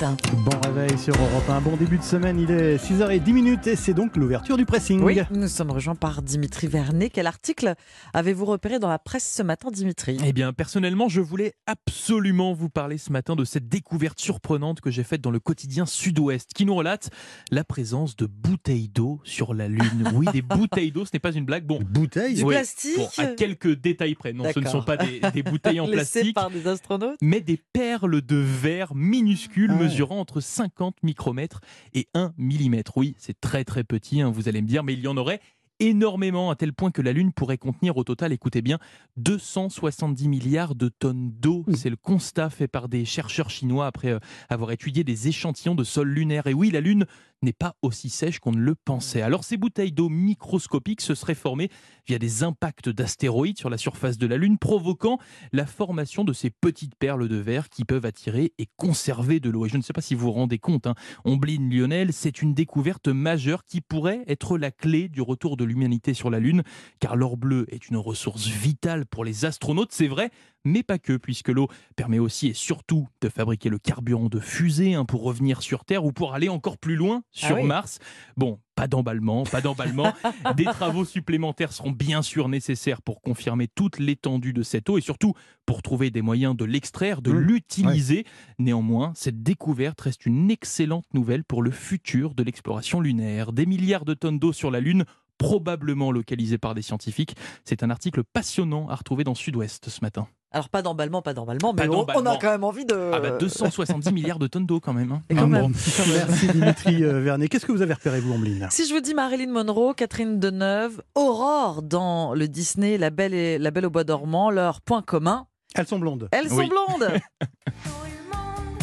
Bon réveil sur Europe 1. Bon début de semaine, il est 6h10 minutes et c'est donc l'ouverture du pressing. Oui, nous sommes rejoints par Dimitri Vernet. Quel article avez-vous repéré dans la presse ce matin, Dimitri? Eh bien, personnellement, je voulais absolument vous parler ce matin de cette découverte surprenante que j'ai faite dans le quotidien Sud-Ouest, qui nous relate la présence de bouteilles d'eau sur la Lune. Oui, des bouteilles d'eau, ce n'est pas une blague. Bon, bouteilles Du plastique bon, à quelques détails près. Non, ce ne sont pas des, des bouteilles en plastique, par des astronautes mais des perles de verre minuscules Ah. Mesurant entre 50 micromètres et 1 millimètre. Oui, c'est très très petit, hein, vous allez me dire, mais il y en aurait énormément à tel point que la Lune pourrait contenir au total, écoutez bien, 270 milliards de tonnes d'eau. C'est le constat fait par des chercheurs chinois après euh, avoir étudié des échantillons de sol lunaire. Et oui, la Lune n'est pas aussi sèche qu'on ne le pensait. Alors ces bouteilles d'eau microscopiques se seraient formées via des impacts d'astéroïdes sur la surface de la Lune, provoquant la formation de ces petites perles de verre qui peuvent attirer et conserver de l'eau. Et je ne sais pas si vous vous rendez compte, hein, Omblin Lionel, c'est une découverte majeure qui pourrait être la clé du retour de l'humanité sur la Lune, car l'or bleu est une ressource vitale pour les astronautes, c'est vrai, mais pas que, puisque l'eau permet aussi et surtout de fabriquer le carburant de fusée hein, pour revenir sur Terre ou pour aller encore plus loin sur oui. Mars. Bon, pas d'emballement, pas d'emballement. Des travaux supplémentaires seront bien sûr nécessaires pour confirmer toute l'étendue de cette eau et surtout pour trouver des moyens de l'extraire, de Mmh, l'utiliser. Néanmoins, cette découverte reste une excellente nouvelle pour le futur de l'exploration lunaire. Des milliards de tonnes d'eau sur la Lune probablement localisées par des scientifiques. C'est un article passionnant à retrouver dans Sud-Ouest ce matin. Alors pas d'emballement, pas d'emballement, mais Pas on, on a quand même envie de... Ah bah 270 milliards de tonnes d'eau quand même. hein. Et quand Ah même. bon. Merci Dimitri euh, Vernet. Qu'est-ce que vous avez repéré vous, Omblin Si je vous dis Marilyn Monroe, Catherine Deneuve, Aurore dans le Disney La Belle, et, La Belle au Bois dormant, leur point commun, Elles sont blondes. elles sont Oui. blondes Tout le monde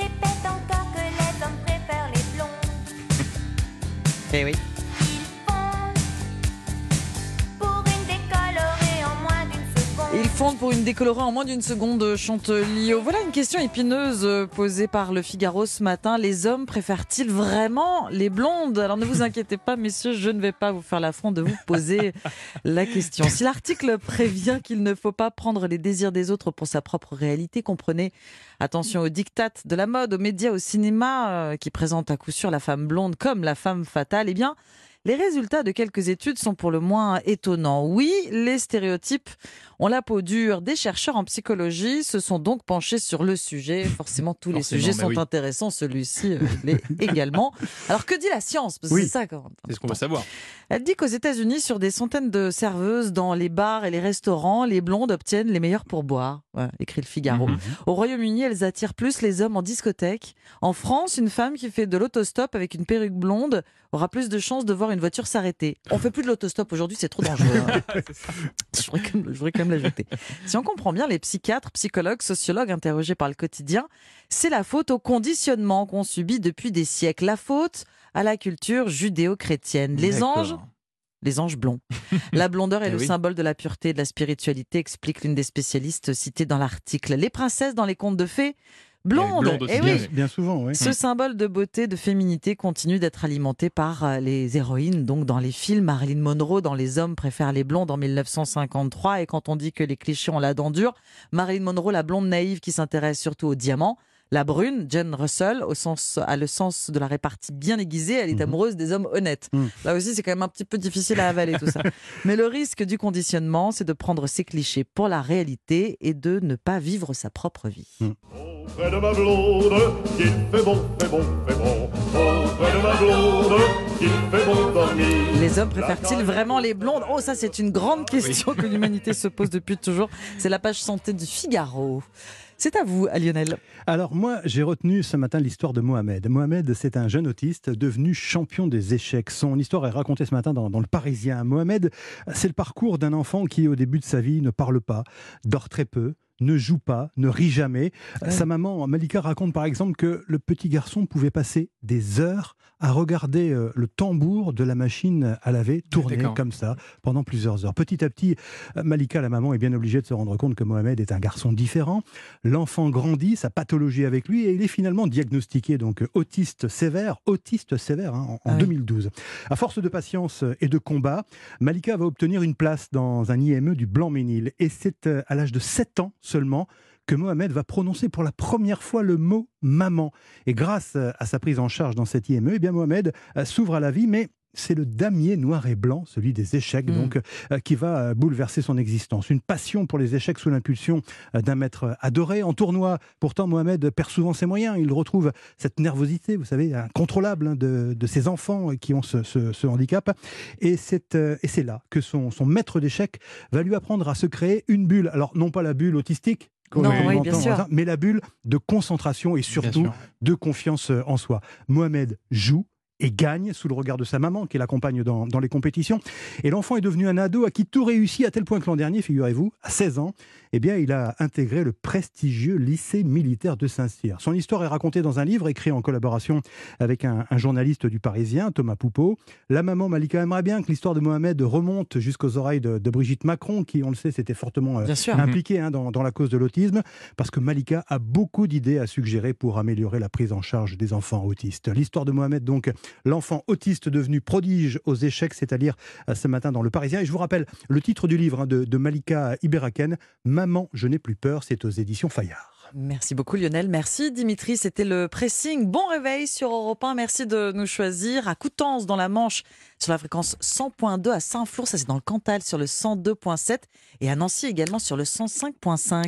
répète encore que les hommes préfèrent les blondes. Eh oui. Fondent pour une décolorée en moins d'une seconde. Ils fondent pour une décolorée en moins d'une seconde, chante Lio. Voilà une question épineuse euh, posée par le Figaro ce matin. Les hommes préfèrent-ils vraiment les blondes? Alors ne vous inquiétez pas, messieurs, je ne vais pas vous faire l'affront de vous poser la question. Si l'article prévient qu'il ne faut pas prendre les désirs des autres pour sa propre réalité, comprenez, attention aux dictates de la mode, aux médias, au cinéma, euh, qui présentent à coup sûr la femme blonde comme la femme fatale, eh bien, les résultats de quelques études sont pour le moins étonnants. Oui, les stéréotypes ont la peau dure. Des chercheurs en psychologie se sont donc penchés sur le sujet. Forcément, tous les sujets sont oui. intéressants. Celui-ci euh, l'est également. Alors, que dit la science? Oui. c'est ça quand C'est ce qu'on veut savoir. Elle dit qu'aux États-Unis, sur des centaines de serveuses dans les bars et les restaurants, les blondes obtiennent les meilleurs pourboires. Ouais, écrit le Figaro. Mhm. Au Royaume-Uni, elles attirent plus les hommes en discothèque. En France, une femme qui fait de l'autostop avec une perruque blonde aura plus de chances de voir une voiture s'arrêter. On fait plus de l'autostop aujourd'hui, c'est trop dangereux. hein. je, voudrais quand même, je voudrais quand même l'ajouter. Si on comprend bien, les psychiatres, psychologues, sociologues interrogés par le quotidien, c'est la faute au conditionnement qu'on subit depuis des siècles. La faute à la culture judéo-chrétienne. Les anges les anges blonds. La blondeur est Eh le oui. symbole de la pureté et de la spiritualité, explique l'une des spécialistes citées dans l'article. Les princesses dans les contes de fées, blondes. blondes aussi, Eh bien oui. Bien souvent, oui. Ce symbole de beauté, de féminité continue d'être alimenté par euh, les héroïnes. Donc dans les films, Marilyn Monroe dans Les hommes préfèrent les blondes en 1953. Et quand on dit que les clichés ont la dent dure, Marilyn Monroe, la blonde naïve qui s'intéresse surtout aux diamants. La brune, Jen Russell, au sens, a le sens de la répartie bien aiguisée. Elle est Mhm. amoureuse des hommes honnêtes. Mhm. Là aussi, c'est quand même un petit peu difficile à avaler tout ça. Mais le risque du conditionnement, c'est de prendre ces clichés pour la réalité et de ne pas vivre sa propre vie. Auprès de ma blonde, qu'il fait bon, fait bon, fait bon. Auprès de ma blonde, qu'il fait bon dormir. Les hommes préfèrent-ils vraiment les blondes? Oh, ça, c'est une grande question que l'humanité se pose depuis toujours. C'est la page santé du Figaro. C'est à vous, Lionel. Alors moi, j'ai retenu ce matin l'histoire de Mohamed. Mohamed, c'est un jeune autiste devenu champion des échecs. Son histoire est racontée ce matin dans Le Parisien. Mohamed, c'est le parcours d'un enfant qui, au début de sa vie, ne parle pas, dort très peu, ne joue pas, ne rit jamais. Sa maman, Malika, raconte par exemple que le petit garçon pouvait passer des heures à regarder euh, le tambour de la machine à laver tourner comme ça pendant plusieurs heures. Petit à petit, euh, Malika, la maman, est bien obligée de se rendre compte que Mohamed est un garçon différent. L'enfant grandit, sa pathologie avec lui, et il est finalement diagnostiqué donc autiste sévère, autiste sévère hein, en, en Ah oui. 2012. À force de patience et de combat, Malika va obtenir une place dans un IME du Blanc-Ménil. Et c'est euh, à l'âge de 7 ans seulement que Mohamed va prononcer pour la première fois le mot maman. Et grâce à sa prise en charge dans cette IME, eh bien Mohamed euh, s'ouvre à la vie, mais c'est le damier noir et blanc, celui des échecs, Mm. donc, euh, qui va euh, bouleverser son existence. Une passion pour les échecs sous l'impulsion euh, d'un maître adoré en tournoi. Pourtant, Mohamed perd souvent ses moyens. Il retrouve cette nervosité, vous savez, incontrôlable hein, de, de ses enfants qui ont ce, ce- ce handicap. Et c'est euh, et c'est là que son, son maître d'échecs va lui apprendre à se créer une bulle. Alors, non pas la bulle autistique. Non, on oui, bien sûr. Mais la bulle de concentration et surtout de confiance en soi. Mohamed joue et gagne sous le regard de sa maman qui l'accompagne dans, dans les compétitions. Et l'enfant est devenu un ado à qui tout réussit à tel point que l'an dernier, figurez-vous, à 16 ans, eh bien, il a intégré le prestigieux lycée militaire de Saint-Cyr. Son histoire est racontée dans un livre écrit en collaboration avec un, un journaliste du Parisien, Thomas Poupeau. La maman Malika aimerait bien que l'histoire de Mohamed remonte jusqu'aux oreilles de, de Brigitte Macron, qui, on le sait, s'était fortement euh, impliquée hein, dans, dans la cause de l'autisme, parce que Malika a beaucoup d'idées à suggérer pour améliorer la prise en charge des enfants autistes. L'histoire de Mohamed, donc, l'enfant autiste devenu prodige aux échecs, c'est à dire euh, ce matin dans Le Parisien. Et je vous rappelle le titre du livre hein, de, de Malika Iberaken, Maman, je n'ai plus peur, c'est aux éditions Fayard. Merci beaucoup Lionel, merci Dimitri, c'était le pressing. Bon réveil sur Europe 1, merci de nous choisir à Coutances dans la Manche sur la fréquence 100.2 à Saint-Flour, ça c'est dans le Cantal sur le 102.7 et à Nancy également sur le 105.5.